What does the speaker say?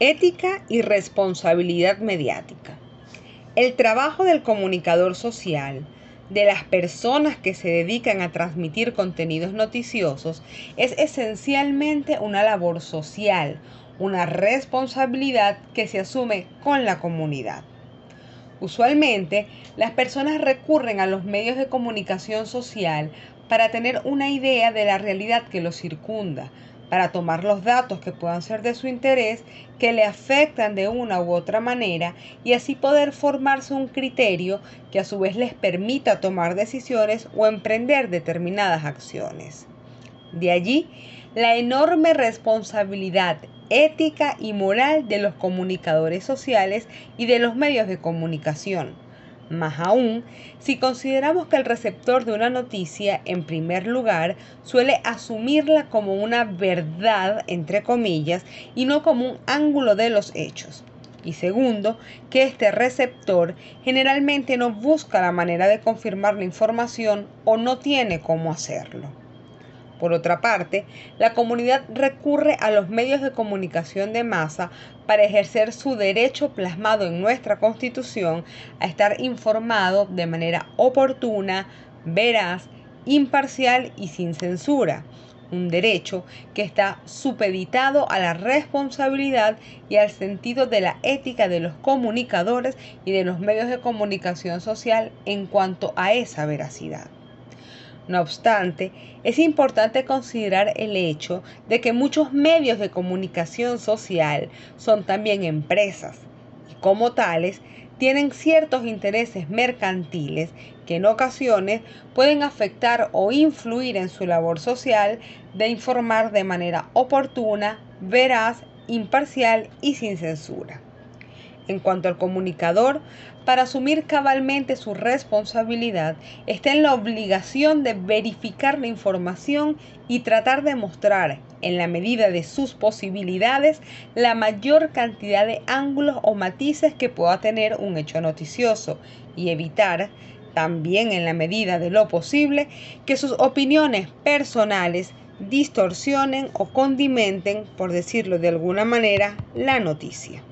Ética y responsabilidad mediática. El trabajo del comunicador social, de las personas que se dedican a transmitir contenidos noticiosos, es esencialmente una labor social, una responsabilidad que se asume con la comunidad. Usualmente, las personas recurren a los medios de comunicación social para tener una idea de la realidad que los circunda, para tomar los datos que puedan ser de su interés, que le afectan de una u otra manera y así poder formarse un criterio que a su vez les permita tomar decisiones o emprender determinadas acciones. De allí la enorme responsabilidad ética y moral de los comunicadores sociales y de los medios de comunicación más aún, si consideramos que el receptor de una noticia, en primer lugar, suele asumirla como una verdad, entre comillas, y no como un ángulo de los hechos. Y segundo, que este receptor generalmente no busca la manera de confirmar la información o no tiene cómo hacerlo. Por otra parte, la comunidad recurre a los medios de comunicación de masa para ejercer su derecho plasmado en nuestra Constitución a estar informado de manera oportuna, veraz, imparcial y sin censura. Un derecho que está supeditado a la responsabilidad y al sentido de la ética de los comunicadores y de los medios de comunicación social en cuanto a esa veracidad. No obstante, es importante considerar el hecho de que muchos medios de comunicación social son también empresas y como tales tienen ciertos intereses mercantiles que en ocasiones pueden afectar o influir en su labor social de informar de manera oportuna, veraz, imparcial y sin censura. En cuanto al comunicador, para asumir cabalmente su responsabilidad, está en la obligación de verificar la información y tratar de mostrar, en la medida de sus posibilidades, la mayor cantidad de ángulos o matices que pueda tener un hecho noticioso y evitar, también en la medida de lo posible, que sus opiniones personales distorsionen o condimenten, por decirlo de alguna manera, la noticia.